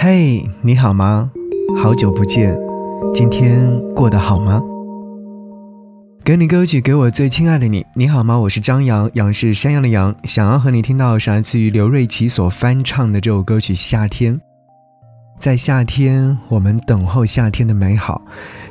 嘿，你好吗？好久不见，今天过得好吗？给你歌曲，给我最亲爱的你。你好吗？我是张扬，杨是山羊的羊。想要和你听到是来自于刘瑞琦所翻唱的这首歌曲《夏天》。在夏天，我们等候夏天的美好。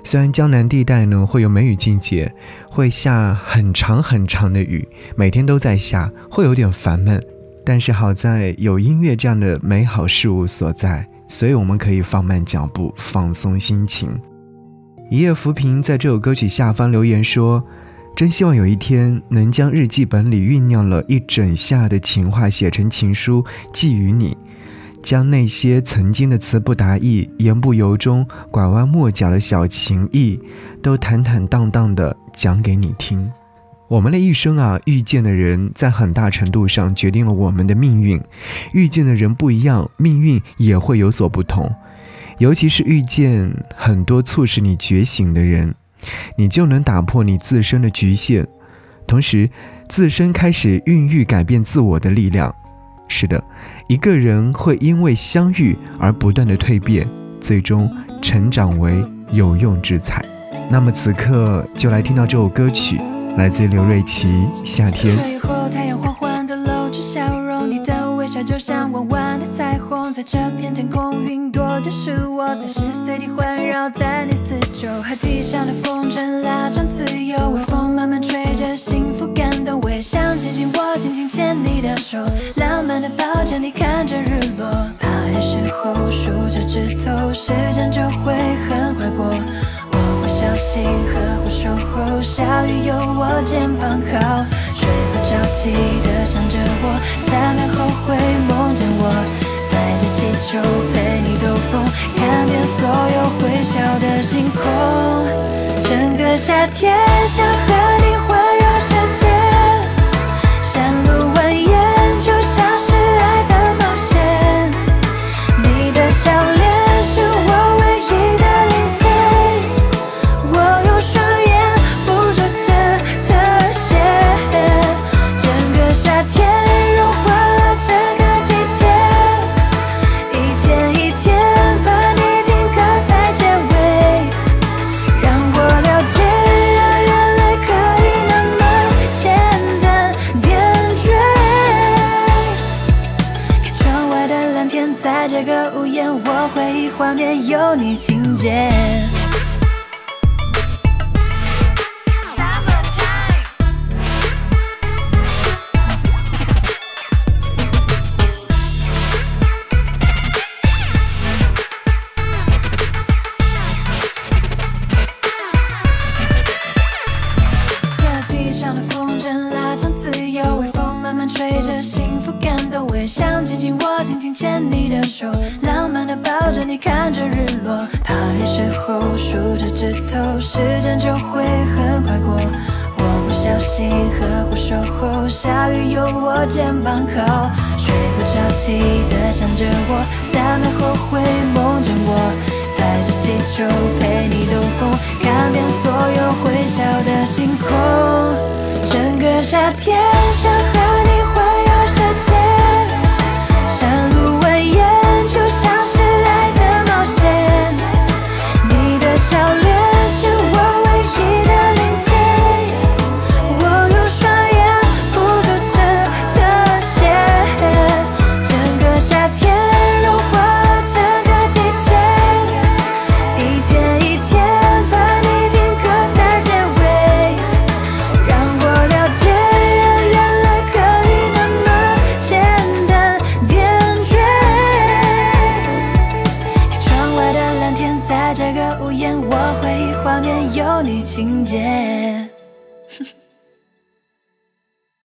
虽然江南地带呢会有梅雨季节，会下很长很长的雨，每天都在下，会有点烦闷。但是好在有音乐这样的美好事物所在，所以我们可以放慢脚步，放松心情。一夜浮萍在这首歌曲下方留言说：“真希望有一天能将日记本里酝酿了一整夏的情话写成情书寄予你，将那些曾经的词不达意、言不由衷、拐弯抹角的小情意，都坦坦荡荡的讲给你听。”我们的一生啊，遇见的人在很大程度上决定了我们的命运。遇见的人不一样，命运也会有所不同。尤其是遇见很多促使你觉醒的人，你就能打破你自身的局限，同时自身开始孕育改变自我的力量。是的，一个人会因为相遇而不断的蜕变，最终成长为有用之才。那么此刻就来听到这首歌曲。来自刘瑞琦《夏天》。雨后，太阳缓缓地露出笑容，你的微笑就像弯弯的彩虹，在这片天空，云朵就是我，随时随地环绕在你四周。海堤上的风筝拉长自由，微风慢慢吹着，幸福感动。我也想紧紧握，紧紧牵你的手，浪漫的抱着你，看着日落。怕的时候数着指头，时间就会很快过。我会小心呵护守候，下雨有我肩膀靠，睡不着记得想着我，三秒后会梦见我，载着气球陪你兜风，看遍所有会笑的星空，整个夏天想这个屋檐，我回忆画面有你情节。吹着，幸福感动。我也想紧紧握，紧紧牵你的手，浪漫的抱着你，看着日落。怕黑时候数着指头，时间就会很快过。我会小心呵护守候，下雨有我肩膀靠。睡不着记得想着我，三秒后会梦见我，载着气球陪你兜风，看遍所有会笑的星空。整个夏天，在这个屋檐，我会画面有你情节。